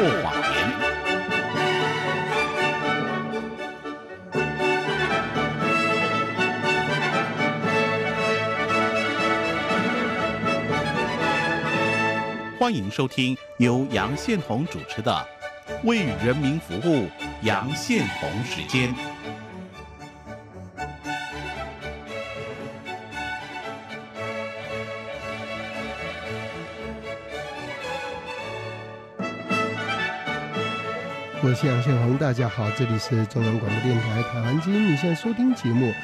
破谎言。欢迎收听由杨宪红主持的《为人民服务》杨宪红时间。我是杨宪宏，大家好，这里是中央广播电台台湾之音，你现在收听节目《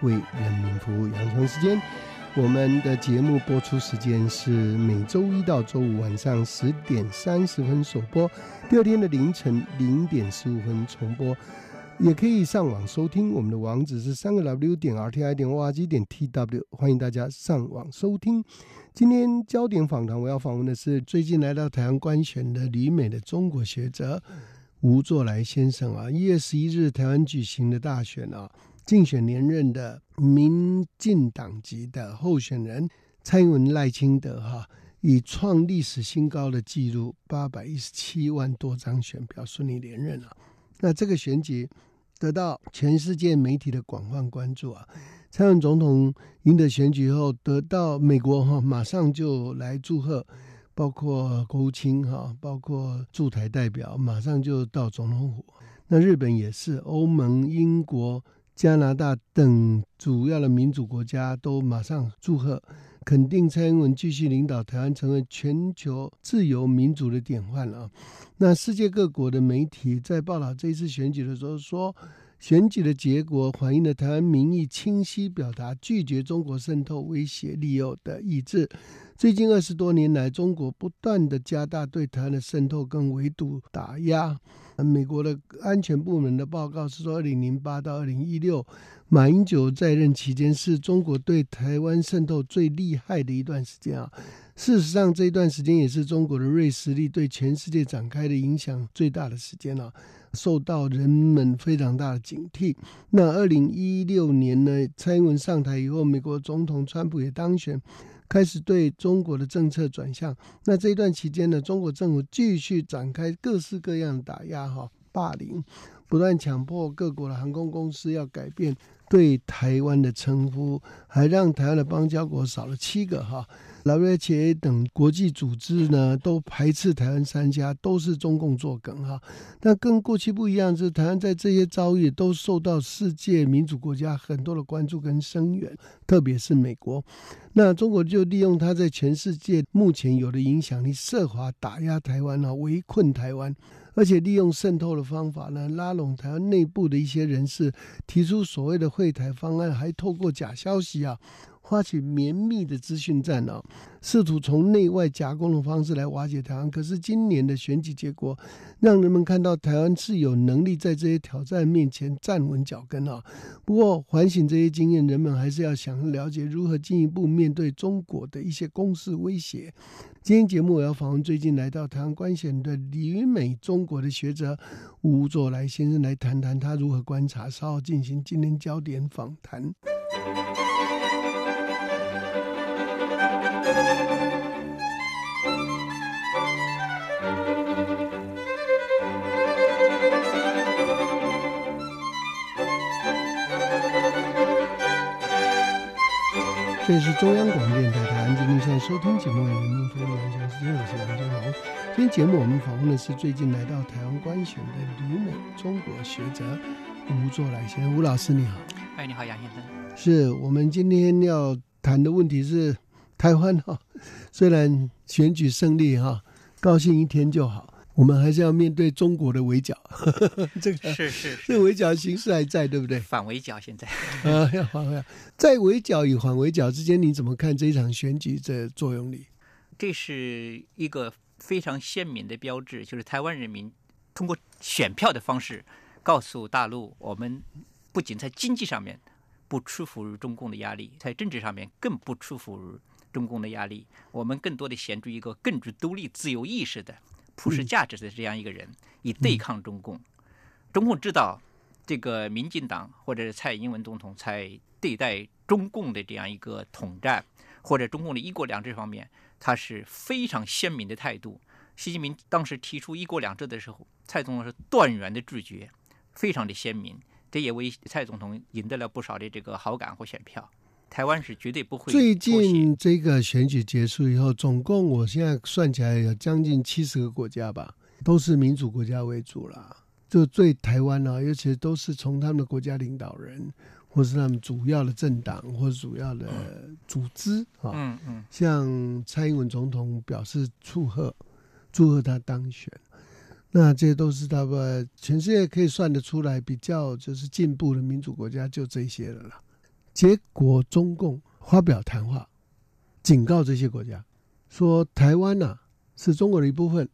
为人民服务》杨宪宏时间。我们的节目播出时间是每周一到周五晚上十点三十分首播，第二天的凌晨零点十五分重播，也可以上网收听。我们的网址是三个 W 点 R T I 点 O R G 点 T W，欢迎大家上网收听。今天焦点访谈，我要访问的是最近来到台湾观选的旅美的中国学者吴作来先生啊。一月十一日台湾举行的大选啊。竞选连任的民进党籍的候选人蔡英文赖清德哈，以创历史新高的纪录八百一十七万多张选票顺利连任了。那这个选举得到全世界媒体的广泛关注啊。蔡英文总统赢得选举后，得到美国哈马上就来祝贺，包括国务卿哈，包括驻台代表马上就到总统府。那日本也是，欧盟、英国。加拿大等主要的民主国家都马上祝贺，肯定蔡英文继续领导台湾成为全球自由民主的典范了。那世界各国的媒体在报道这一次选举的时候说，选举的结果反映了台湾民意清晰表达拒绝中国渗透、威胁、利诱的意志。最近二十多年来，中国不断的加大对台湾的渗透跟围堵打压。美国的安全部门的报告是说，二零零八到二零一六，马英九在任期间是中国对台湾渗透最厉害的一段时间啊。事实上，这一段时间也是中国的锐实力对全世界展开的影响最大的时间了，受到人们非常大的警惕。那二零一六年呢，蔡英文上台以后，美国总统川普也当选。开始对中国的政策转向，那这一段期间呢，中国政府继续展开各式各样的打压、哈霸凌，不断强迫各国的航空公司要改变对台湾的称呼，还让台湾的邦交国少了七个哈。WHA 等国际组织呢，都排斥台湾三家，都是中共作梗哈。但跟过去不一样，是台湾在这些遭遇都受到世界民主国家很多的关注跟声援，特别是美国。那中国就利用它在全世界目前有的影响力，设法打压台湾啊，围困台湾，而且利用渗透的方法呢，拉拢台湾内部的一些人士，提出所谓的会台方案，还透过假消息啊。发起绵密的资讯战哦，试图从内外夹攻的方式来瓦解台湾。可是今年的选举结果，让人们看到台湾是有能力在这些挑战面前站稳脚跟啊。不过，反省这些经验，人们还是要想了解如何进一步面对中国的一些攻势威胁。今天节目我要访问最近来到台湾观选的旅美中国的学者吴作来先生，来谈谈他如何观察，稍后进行今天焦点访谈。这里是中央广播电台台湾之音，现在收听节目《人民服务》杨先生，我是杨建龙。今天节目我们访问的是最近来到台湾观选的旅美中国学者吴作来先生。吴老师你好，哎，你好杨先生。是我们今天要谈的问题是台湾哈，虽然选举胜利哈，高兴一天就好。我们还是要面对中国的围剿，这个是是，这围剿形势还在，对不对？反围剿现在啊，要反围剿在围剿与反围剿之间，你怎么看这一场选举的作用力？这是一个非常鲜明的标志，就是台湾人民通过选票的方式告诉大陆，我们不仅在经济上面不屈服于中共的压力，在政治上面更不屈服于中共的压力，我们更多的显出一个更具独立自由意识的。普世价值的这样一个人，以对抗中共。中共知道这个民进党或者是蔡英文总统在对待中共的这样一个统战，或者中共的一国两制方面，他是非常鲜明的态度。习近平当时提出“一国两制”的时候，蔡总统是断然的拒绝，非常的鲜明，这也为蔡总统赢得了不少的这个好感和选票。台湾是绝对不会最近这个选举结束以后，总共我现在算起来有将近七十个国家吧，都是民主国家为主啦。就对台湾呢、尤其都是从他们的国家领导人，或是他们主要的政党或主要的组织啊，嗯嗯，向蔡英文总统表示祝贺，祝贺他当选。那这都是他们全世界可以算得出来比较就是进步的民主国家，就这些了啦。结果中共发表谈话，警告这些国家，说台湾呐、是中国的一部分，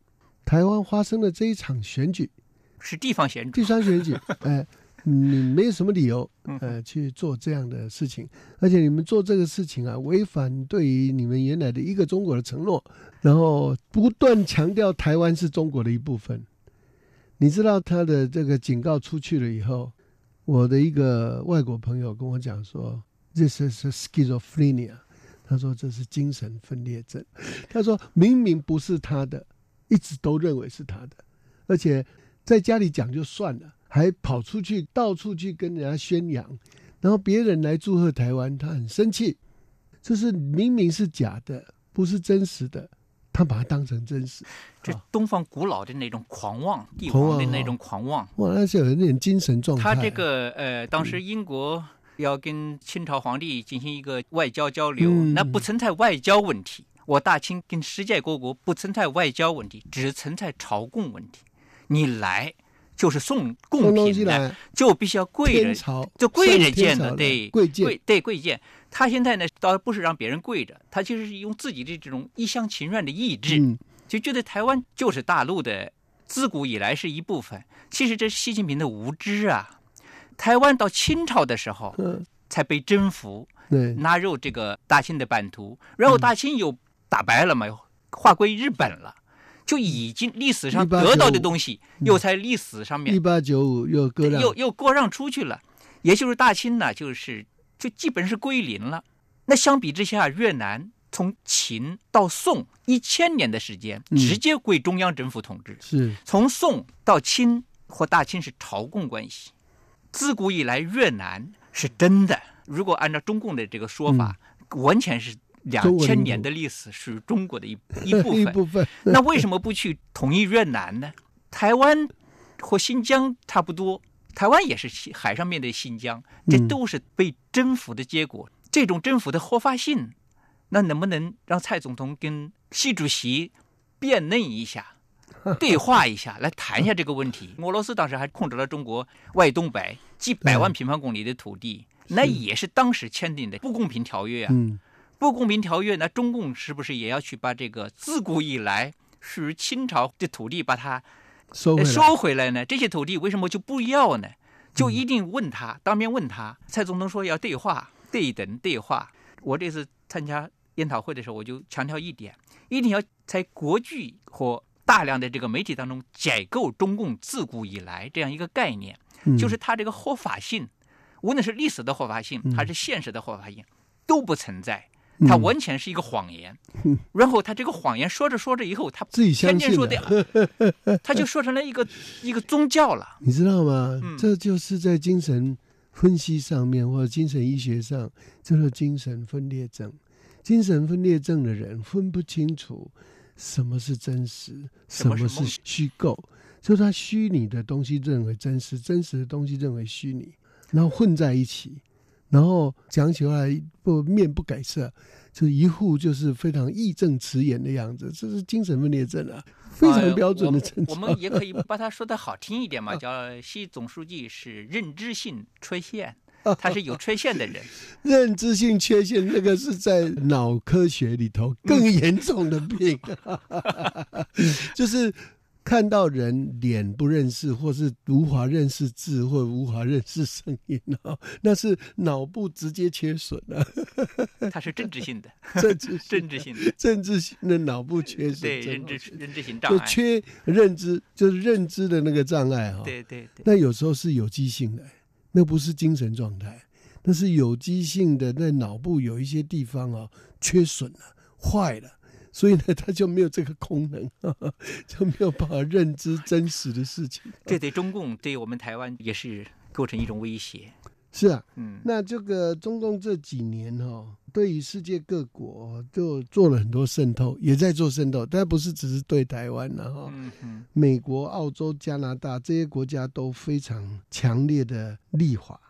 台湾发生的这一场选举，是地方选举。地方选举，哎，你没有什么理由，嗯。呃，去做这样的事情，而且你们做这个事情啊，违反对于你们原来的一个中国的承诺，然后不断强调台湾是中国的一部分。你知道他的这个警告出去了以后，我的一个外国朋友跟我讲说，this is schizophrenia，他说这是精神分裂症，他说明明不是他的，一直都认为是他的，而且在家里讲就算了，还跑出去到处去跟人家宣扬，然后别人来祝贺台湾，他很生气，就是明明是假的，不是真实的，他把它当成真实。这东方古老的那种狂妄，帝王的那种狂妄。哇，那是有点精神状态。他这个呃，当时英国要跟清朝皇帝进行一个外交交流，嗯那不存在外交问题。我大清跟世界各国不存在外交问题，只存在朝贡问题。你来就是送贡品的，就必须要跪着，就跪着见的，对，跪对跪见。他现在呢，倒不是让别人跪着，他就是用自己的这种一厢情愿的意志，嗯，就觉得台湾就是大陆的，自古以来是一部分。其实这是习近平的无知啊！台湾到清朝的时候嗯，才被征服，对，纳入这个大清的版图，然后大清又打败了嘛，划归日本了，就已经历史上得到的东西，又在历史上面一八九五又割让，又又割让出去了，也就是大清呢，就是就基本是归零了。那相比之下，越南从秦到宋一千年的时间，嗯直接归中央政府统治。是从宋到清或大清是朝贡关系。自古以来，越南是真的。如果按照中共的这个说法，完全是两千年的历史是中国的一 一部一分。部分，那为什么不去统一越南呢？台湾和新疆差不多，台湾也是西海上面的新疆，这嗯都是被征服的结果。这种征服的合法性，那能不能让蔡总统跟习主席辩论一下？对话一下，来谈一下这个问题。俄罗斯当时还控制了中国外东北几百万平方公里的土地，那也是当时签订的不公平条约啊。嗯，不公平条约，那中共是不是也要去把这个自古以来属于清朝的土地把它收回来，呃收回来呢？这些土地为什么就不要呢？就一定问他，当面问他。蔡总统说要对话、对等、对话。我这次参加研讨会的时候，我就强调一点，一定要在国际和大量的这个媒体当中解构中共自古以来这样一个概念。嗯就是它这个合法性，无论是历史的合法性嗯还是现实的合法性，都不存在，它完全是一个谎言。嗯然后他这个谎言说着说着以后，他自己相信天天说了的，他就说成了一个一个宗教了。你知道吗？嗯这就是在精神分析上面或者精神医学上叫做精神分裂症。精神分裂症的人分不清楚什么是真实，什么是虚构，就是他虚拟的东西认为真实，真实的东西认为虚拟，然后混在一起，然后讲起来不面不改色，就是一副就是非常义正辞严的样子，这是精神分裂症啊，非常标准的症状。们我们也可以把它说的好听一点嘛，叫习总书记是认知性缺陷，他是有缺陷的人。认知性缺陷，那个是在脑科学里头更严重的病，就是看到人脸不认识，或是无法认识字，或无法认识声音哦，那是脑部直接缺损了、他是政治性的，政治性政治性的，政治性的脑部缺损，对认知认知性障碍，就缺认知，就是认知的那个障碍哈、对对对，那有时候是有机性的，那不是精神状态，那是有机性的，在脑部有一些地方啊缺损了、坏了，所以呢，他就没有这个功能，就没有办法认知真实的事情。这对中共对我们台湾也是构成一种威胁。是啊，嗯，那这个中共这几年哈、对于世界各国就做了很多渗透，也在做渗透，但不是只是对台湾了哈、美国、澳洲、加拿大这些国家都非常强烈的立法，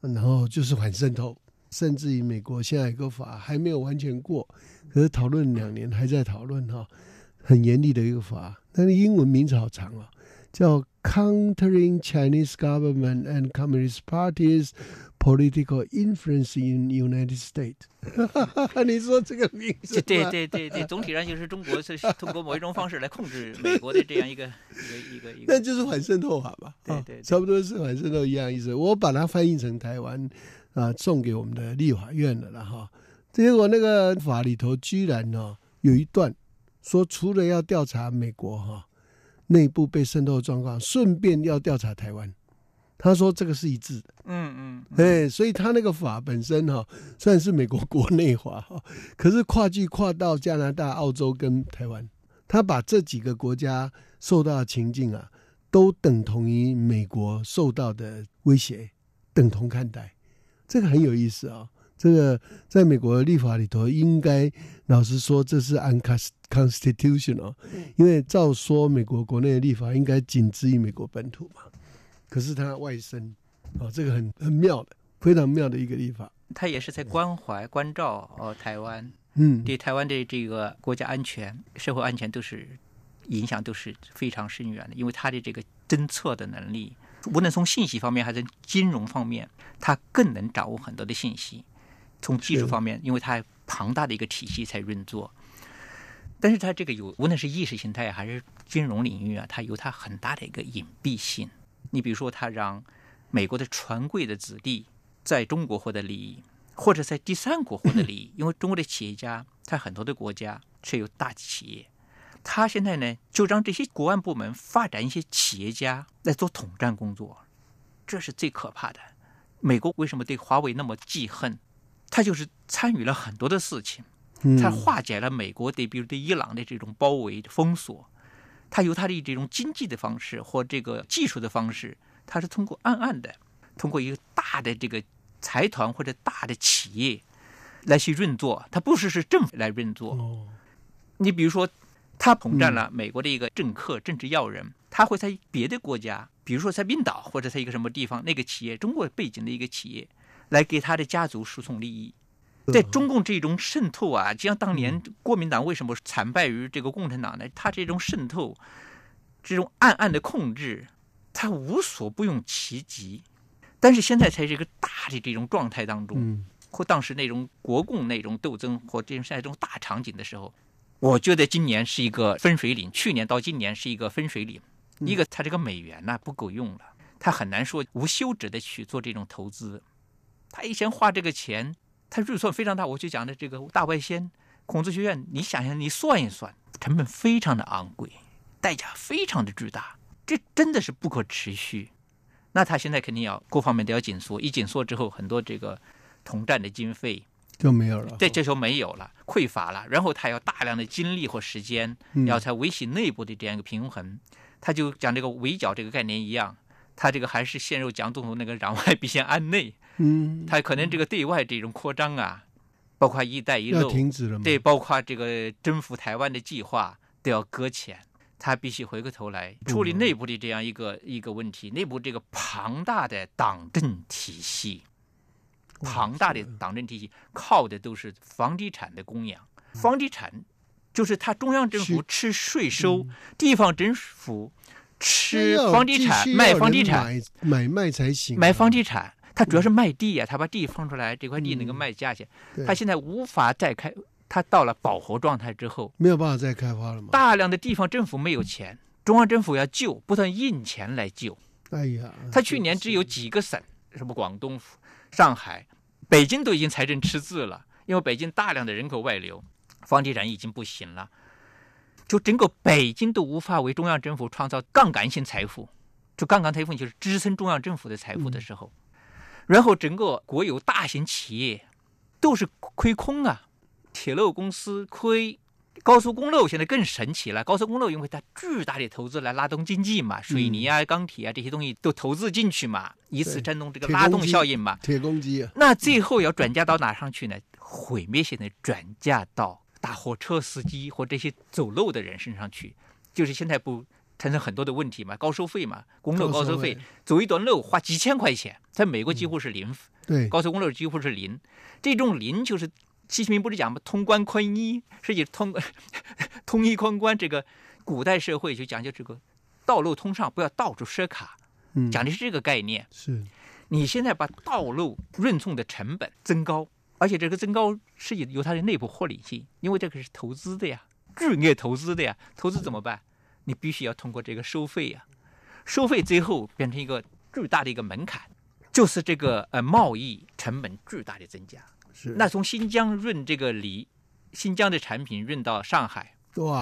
然后就是反渗透，甚至于美国现在一个法还没有完全过，可是讨论两年还在讨论哈，很严厉的一个法，但是英文名字好长哦，叫 Countering Chinese Government and Communist Parties Political Influence in United States。你说这个名字对对对对，总体上就是中国是通过某一种方式来控制美国的这样一个一个一个一个。那就是反渗透法吧？对对差不多是反渗透一样意思。我把它翻译成台湾啊，送给我们的立法院的了哈。结果那个法里头居然呢、有一段说，除了要调查美国哈、内部被渗透的状况，顺便要调查台湾。他说这个是一致的，嗯嗯，哎、所以他那个法本身哈、虽然是美国国内法哈，可是跨距跨到加拿大、澳洲跟台湾，他把这几个国家受到的情境啊，都等同于美国受到的威胁，等同看待，这个很有意思啊、这个在美国的立法里头，应该老实说，这是 unconstitutional，因为照说美国国内的立法应该仅止于美国本土嘛，可是它外伸，哦，这个很很妙的，非常妙的一个立法。它也是在关怀关照哦台湾，嗯，对台湾的这个国家安全、社会安全都是影响都是非常深远的，因为它的这个侦测的能力，无论从信息方面还是金融方面，它更能掌握很多的信息。从技术方面，因为它庞大的一个体系在运作，但是它这个有无论是意识形态还是金融领域啊，它有它很大的一个隐蔽性。你比如说，它让美国的权贵的子弟在中国获得利益，或者在第三国获得利益，因为中国的企业家在很多的国家却有大企业，他现在呢就让这些国安部门发展一些企业家来做统战工作，这是最可怕的。美国为什么对华为那么记恨？他就是参与了很多的事情，嗯他化解了美国对比如对伊朗的这种包围封锁，他由他的这种经济的方式或这个技术的方式，他是通过暗暗的，通过一个大的这个财团或者大的企业来去运作，他不是是政府来运作。哦，你比如说，他统战了美国的一个政客、政治要人，他会在别的国家，比如说在冰岛或者在一个什么地方，那个企业中国背景的一个企业，来给他的家族输送利益。在中共这种渗透啊，就像当年国民党为什么惨败于这个共产党呢？他这种渗透，这种暗暗的控制，他无所不用其极。但是现在在这个大的这种状态当中，嗯或当时那种国共那种斗争或这种现在这种大场景的时候，我觉得今年是一个分水岭，去年到今年是一个分水岭。一个，它这个美元呐、不够用了，它很难说无休止的去做这种投资。他以前花这个钱，他预算非常大。我就讲的这个大外宣孔子学院，你想想，你算一算，成本非常的昂贵，代价非常的巨大，这真的是不可持续。那他现在肯定要各方面都要紧缩，一紧缩之后，很多这个统战的经费就没有了。对这时候没有了，匮乏了，然后他要大量的精力或时间，嗯要才维系内部的这样一个平衡。他就讲这个围剿这个概念一样，他这个还是陷入蒋总统那个攘外必先安内，嗯，他可能这个对外这种扩张啊，包括“一带一路”，停止了吗？对，包括这个征服台湾的计划都要搁浅。他必须回过头来处理内部的这样一个一个问题，内部这个庞大的党政体系，庞大的党政体系靠的都是房地产的供养，房地产就是他中央政府吃税收，地方政府吃房地产卖房地产，买买卖才行啊，买房地产，他主要是卖地呀、他把地放出来，这块地能够嗯。卖价钱。对。他现在无法再开，他到了饱和状态之后，没有办法再开发了嘛？大量的地方政府没有钱，中央政府要救，不断印钱来救。哎呀，他去年只有几个省，什么广东、上海、北京都已经财政赤字了，因为北京大量的人口外流，房地产已经不行了，就整个北京都无法为中央政府创造杠杆性财富，就杠杆财富就是支撑中央政府的财富的时候，然后整个国有大型企业都是亏空啊，铁路公司亏，高速公路现在更神奇了，高速公路因为它巨大的投资来拉动经济嘛，水泥啊、钢铁啊这些东西都投资进去嘛，以此震动这个拉动效应嘛。铁公鸡。啊，那最后要转嫁到哪上去呢？毁灭性的转嫁到大货车司机或这些走路的人身上去，就是现在不产生很多的问题嘛，高收费嘛，公路高收费，走一段路花几千块钱，在美国几乎是零，对，高速公路几乎是零，这种零就是习近平不是讲吗？通关宽衣，实际通 通一宽关，这个古代社会就讲究这个道路通畅，不要到处设卡，嗯，讲的是这个概念。是你现在把道路运送的成本增高，而且这个增高是有有它的内部合理性，因为这个是投资的呀，巨额投资的呀，投资怎么办？你必须要通过这个收费呀，收费最后变成一个巨大的一个门槛，就是这个呃贸易成本巨大的增加。是，那从新疆运这个梨，新疆的产品运到上海，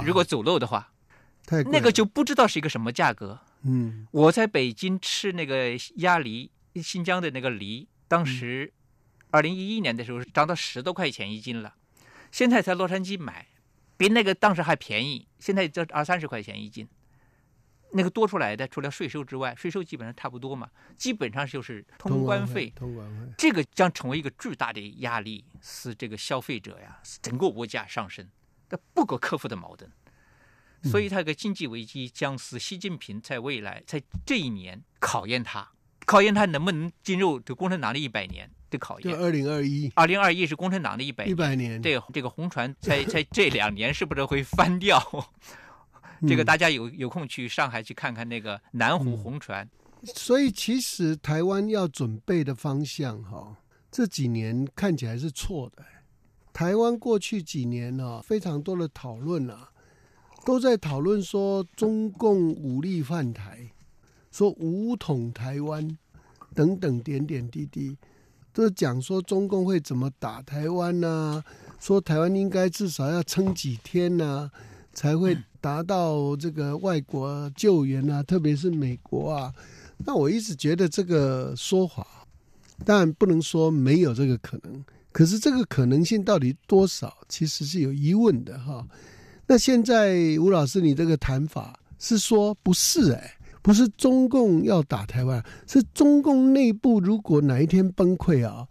如果走漏的话，太那个就不知道是一个什么价格。嗯。我在北京吃那个鸭梨，新疆的那个梨，当时二零一一年的时候涨到十多块钱一斤了，现在在洛杉矶买，比那个当时还便宜，现在就二三十块钱一斤。那个多出来的，除了税收之外，税收基本上差不多嘛，基本上就是通关费。通关费，这个将成为一个巨大的压力，使这个消费者呀，使整个物价上升，这不可克服的矛盾。所以，它这个经济危机将使习近平在未来在这一年考验他，考验他能不能进入这共产党的一百年的考验。就二零二一二零二一是共产党的一百一百年，这个这个红船在在这两年是不是会翻掉？这个嗯。大家有有空去上海去看看那个南湖红船，所以其实台湾要准备的方向哈，这几年看起来是错的。台湾过去几年呢、非常多的讨论啊，都在讨论说中共武力犯台，说武统台湾等等点点滴滴，都讲说中共会怎么打台湾呐、说台湾应该至少要撑几天呐、才会达到这个外国救援啊，特别是美国啊。那我一直觉得这个说法，当然不能说没有这个可能，可是这个可能性到底多少，其实是有疑问的哈。那现在吴老师，你这个谈法是说不是哎、不是中共要打台湾，是中共内部如果哪一天崩溃啊，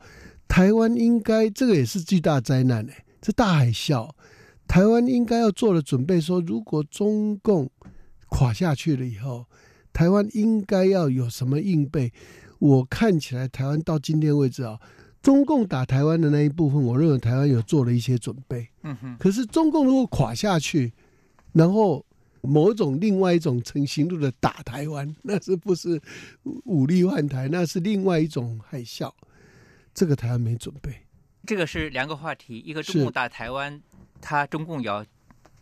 台湾应该这个也是巨大灾难哎、这大海啸，台湾应该要做的准备说，如果中共垮下去了以后，台湾应该要有什么应备？我看起来台湾到今天为止啊，中共打台湾的那一部分，我认为台湾有做了一些准备。嗯哼，可是中共如果垮下去，然后某种另外一种成型度的打台湾，那是不是武力换台？那是另外一种海啸。这个台湾没准备。这个是两个话题，一个是中共打台湾，他中共要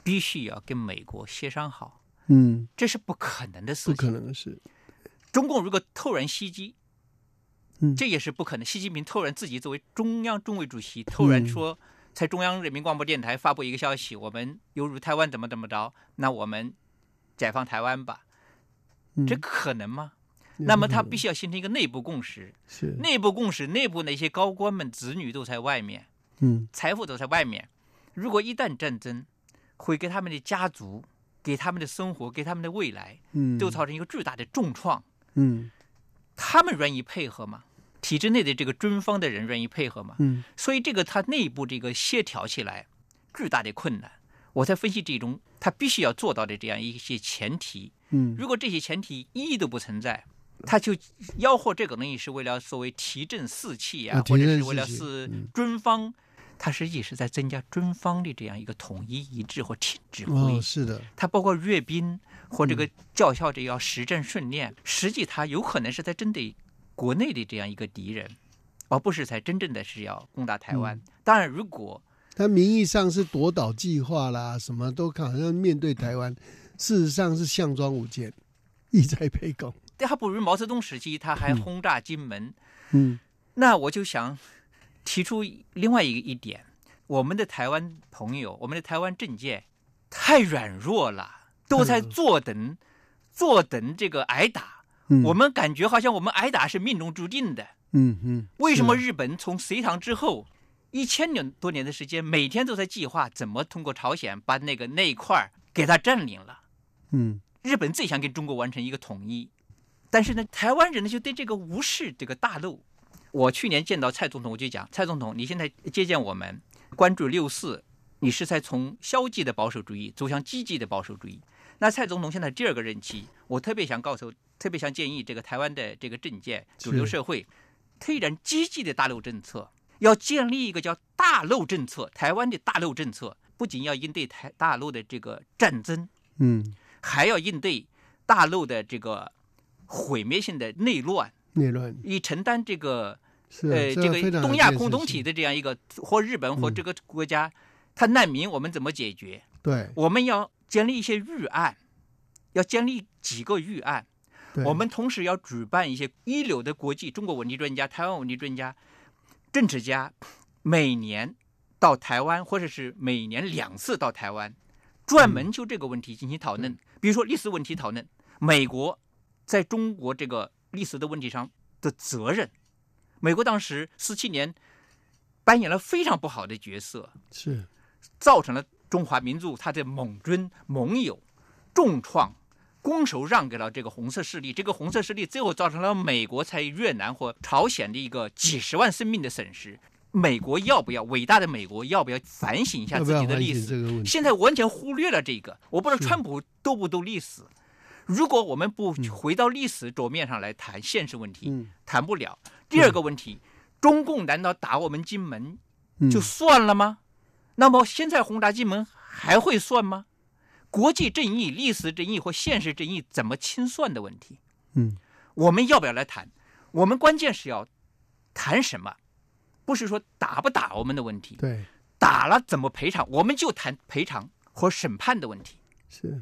必须要跟美国协商好，嗯，这是不可能的事情不。可能的事。中共如果突然袭击，嗯这也是不可能。习近平突然自己作为中央中委主席，突然嗯说，在中央人民广播电台发布一个消息，我们犹如台湾怎么怎么着，那我们解放台湾吧，嗯这可能吗？那么他必须须要形成一个内部共识，是内部共识，内部那些高官们子女都在外面，嗯财富都在外面。如果一旦战争，会给他们的家族、给他们的生活、给他们的未来，嗯都造成一个巨大的重创。嗯他们愿意配合吗？体制内的这个军方的人愿意配合吗？嗯所以这个他内部这个协调起来巨大的困难。我在分析这种他必须要做到的这样一些前提。嗯如果这些前提一都不存在，他就吆喝这个东西是为了所谓提振士气啊，或者是为了是嗯军方，他实际是在增加军方的这样一个统一一致或体指挥。哦是的它包括阅兵或嗯这个叫嚣着要实战训练，实际它有可能是在针对国内的这样一个敌人，而不是才真正的是要攻打台湾。嗯当然，如果他名义上是夺岛计划啦，什么都好像面对台湾，事实上是项庄舞剑，意在沛公。对他不如毛泽东时期，他还轰炸金门。嗯那我就想提出另外一个一点：我们的台湾朋友，我们的台湾政界太软弱了，都在坐等，坐等这个挨打。嗯，我们感觉好像我们挨打是命中注定的。嗯嗯，为什么日本从隋唐之后一千年多年的时间，每天都在计划怎么通过朝鲜把那个那一块儿给它占领了。嗯日本最想跟中国完成一个统一，但是呢，台湾人呢就对这个无视这个大陆。我去年见到蔡总统，我就讲，蔡总统，你现在接见我们，关注六四，你是在从消极的保守主义走向积极的保守主义。那蔡总统现在第二个任期，我特别想告诉，特别想建议这个台湾的这个政界主流社会，推展积极的大陆政策，要建立一个叫大陆政策，台湾的大陆政策，不仅要应对台大陆的这个战争。嗯，还要应对大陆的这个毁灭性的内乱，内乱以承担这个呃这个东亚共同体的这样一个或日本或嗯这个国家，他难民我们怎么解决？对，我们要建立一些预案，要建立几个预案。我们同时要举办一些一流的国际中国问题专家、台湾问题专家、政治家，每年到台湾，或者是每年两次到台湾，专门就这个问题进行讨论。比如说历史问题讨论，美国在中国这个历史的问题上的责任，美国当时四七年扮演了非常不好的角色，是造成了中华民族他的盟军盟友重创，拱手让给了这个红色势力。这个红色势力最后造成了美国在越南或朝鲜的一个几十万生命的损失。美国要不要伟大的美国要不要反省一下自己的历史？现在完全忽略了这个。我不知道川普读不读历史。如果我们不回到历史桌面上来谈现实问题，嗯谈不了。第二个问题，中共难道打我们金门嗯就算了吗？那么现在轰炸金门还会算吗？国际正义、历史正义或现实正义怎么清算的问题，嗯我们要不要来谈？我们关键是要谈什么？不是说打不打我们的问题，对打了怎么赔偿？我们就谈赔偿和审判的问题。是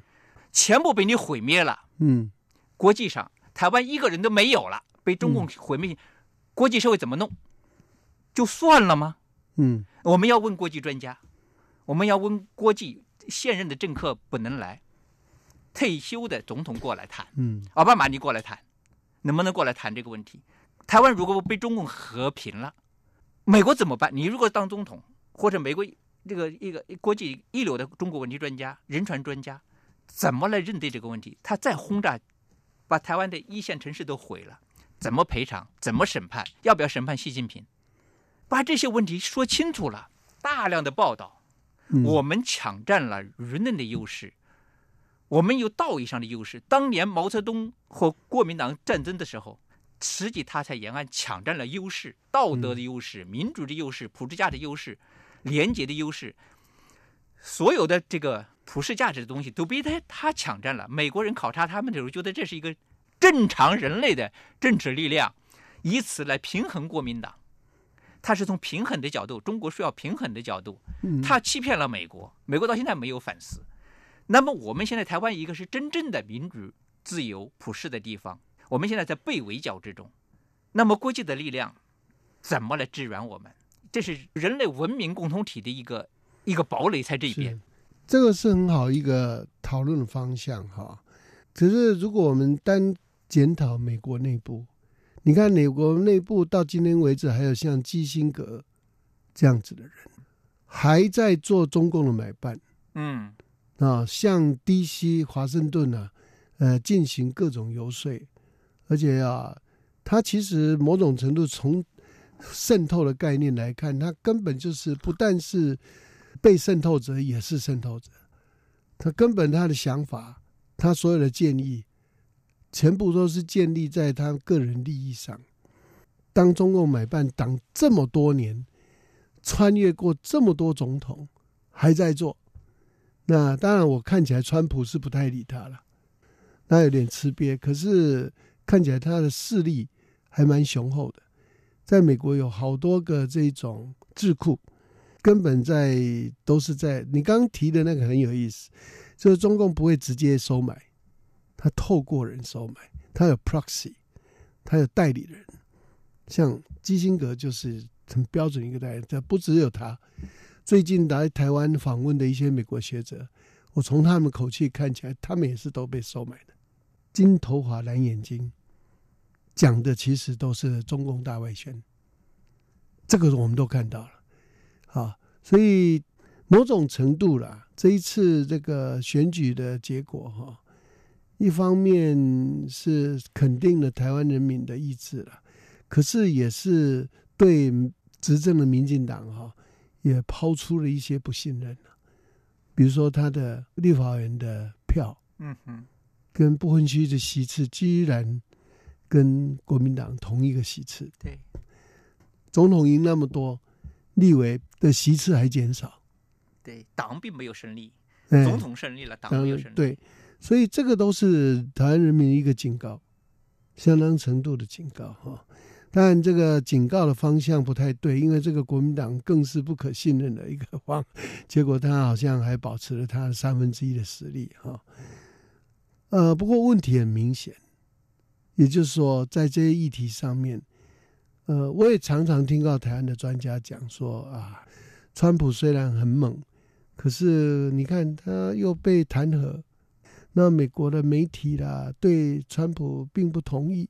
全部被你毁灭了，嗯国际上台湾一个人都没有了，被中共毁灭，国际社会怎么弄？就算了吗？嗯我们要问国际专家，我们要问国际现任的政客不能来，退休的总统过来谈，嗯奥巴马你过来谈，能不能过来谈这个问题？台湾如果被中共和平了，美国怎么办？你如果当总统，或者美国这个一个国际一流的中国问题专家、人权专家，怎么来认对这个问题？他再轰炸，把台湾的一线城市都毁了，怎么赔偿？怎么审判？要不要审判习近平？把这些问题说清楚了，大量的报道，嗯我们抢占了舆论的优势，我们有道义上的优势。当年毛泽东和国民党战争的时候，实际他在延安抢占了优势，道德的优势、民主的优势、普世价的优势、廉洁的优势，所有的这个普世价值的东西都被他他抢占了。美国人考察他们的时候，觉得这是一个正常人类的政治力量，以此来平衡国民党。他是从平衡的角度，中国需要平衡的角度，嗯他欺骗了美国，美国到现在没有反思。那么我们现在台湾一个是真正的民主、自由、普世的地方，我们现在在被围剿之中。那么国际的力量怎么来支援我们？这是人类文明共同体的一个一个堡垒在这边是。这个是很好一个讨论的方向哈。可是如果我们单检讨美国内部，你看美国内部到今天为止，还有像基辛格这样子的人，还在做中共的买办嗯啊，向 D.C. 华盛顿啊，呃，进行各种游说，而且啊，他其实某种程度从渗透的概念来看，他根本就是不但是被渗透者，也是渗透者。他根本他的想法，他所有的建议，全部都是建立在他个人利益上。当中共买办党这么多年，穿越过这么多总统，还在做。那当然，我看起来川普是不太理他了，那有点吃瘪。可是看起来他的势力还蛮雄厚的，在美国有好多个这种智库，根本在都是在你刚刚提的那个很有意思，就是中共不会直接收买，他透过人收买，他有 proxy，他有代理人，像基辛格就是很标准一个代理人，这不只有他。最近来台湾访问的一些美国学者，我从他们口气看起来，他们也是都被收买的。金头发、蓝眼睛，讲的其实都是中共大外宣，这个我们都看到了。啊，所以某种程度啦，这一次这个选举的结果哈，一方面是肯定了台湾人民的意志了，可是也是对执政的民进党哈，也抛出了一些不信任了，比如说他的立法委员的票嗯哼，跟不分区的席次居然跟国民党同一个席次，对，总统赢那么多，立委的席次还减少，对，党并没有胜利，哎总统胜利了，党没有胜利。对，所以这个都是台湾人民一个警告，相当程度的警告哈。当然，这个警告的方向不太对，因为这个国民党更是不可信任的一个方，结果他好像还保持了他的三分之一的实力哈。呃，不过问题很明显，也就是说，在这些议题上面，呃，我也常常听到台湾的专家讲说啊，川普虽然很猛，可是你看他又被弹劾，那美国的媒体啦对川普并不同意，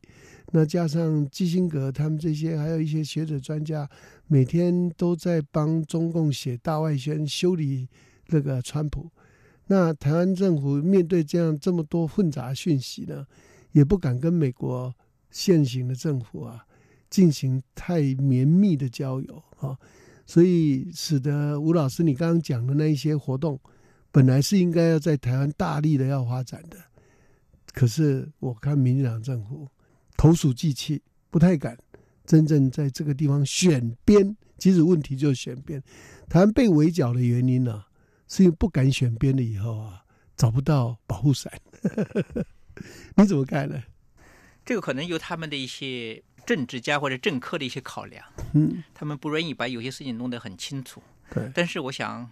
那加上基辛格他们这些，还有一些学者专家，每天都在帮中共写大外宣，修理那个川普。那台湾政府面对这样这么多混杂讯息呢，也不敢跟美国现行的政府啊进行太绵密的交友啊，所以使得吴老师你刚刚讲的那一些活动，本来是应该要在台湾大力的要发展的，可是我看民进党政府投鼠忌器，不太敢真正在这个地方选边。其实问题就是选边，台湾被围剿的原因呢、是因为不敢选边了以后啊，找不到保护伞。你怎么看呢？这个可能有他们的一些政治家或者政客的一些考量，嗯，他们不愿意把有些事情弄得很清楚。对，但是我想，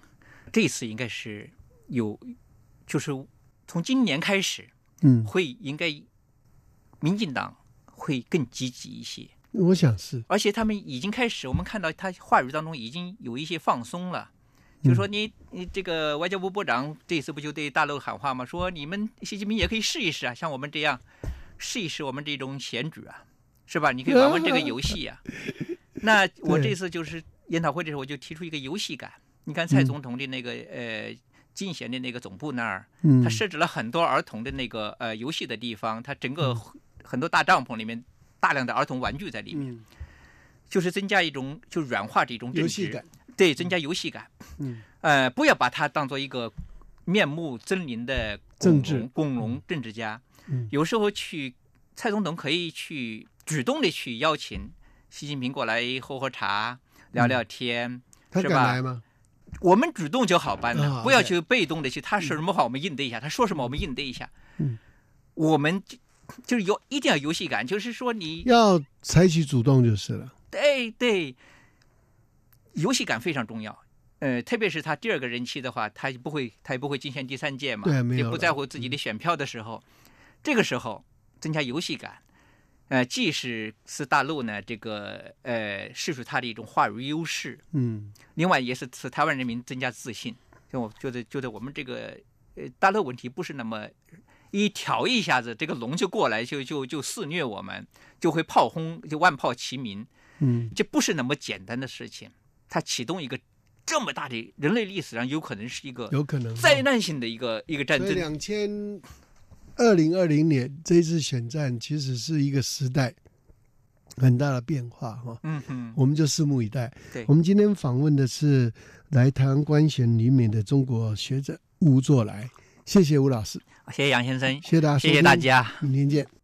这次应该是有，就是从今年开始嗯，会应该，民进党会更积极一些，我想是，而且他们已经开始，我们看到他话语当中已经有一些放松了。就是说你你这个外交部部长这次不就对大陆喊话吗？说你们习近平也可以试一试啊，像我们这样试一试我们这种选举啊，是吧？你可以玩玩这个游戏啊。那我这次就是研讨会的时候，我就提出一个游戏感。你看蔡总统的那个、呃进贤的那个总部那儿，嗯，他设置了很多儿童的那个呃游戏的地方，他整嗯个很多大帐篷里面大量的儿童玩具在里面，嗯就是增加一种就软化这种游戏感，对，增加游戏感。嗯，呃，不要把它当做一个面目狰狞的政治工农政治家。嗯有时候去蔡总统可以去主动的去邀请习近平过来喝喝茶、聊聊天。他是吧？我们主动就好办了，啊不要去被动的去。他说什么话我们应对一下，他说什么我们应对一下。嗯，我们就就是有一定要游戏感，就是说你要采取主动就是了。对对，游戏感非常重要。呃，特别是他第二个人气的话，他也不会，他也不会竞选第三届嘛，也不在乎自己的选票的时候，这个时候增加游戏感，呃，既是是大陆呢这个呃示出他的一种话语优势，嗯另外也是使台湾人民增加自信。就我觉得，觉得我们这个呃大陆问题不是那么一调一下子，这个龙就过来就就就肆虐我们，就会炮轰，就万炮齐鸣。嗯这不是那么简单的事情。它启动一个这么大的人类历史上有可能是一个有可能灾难性的一个一个战争。两千二零二零年这一次选战其实是一个时代很大的变化哈，嗯嗯，我们就拭目以待。对。我们今天访问的是来台湾观选里面的中国学者吴作来，谢谢吴老师，谢谢杨先生，谢谢大家，谢谢大，家。明天见。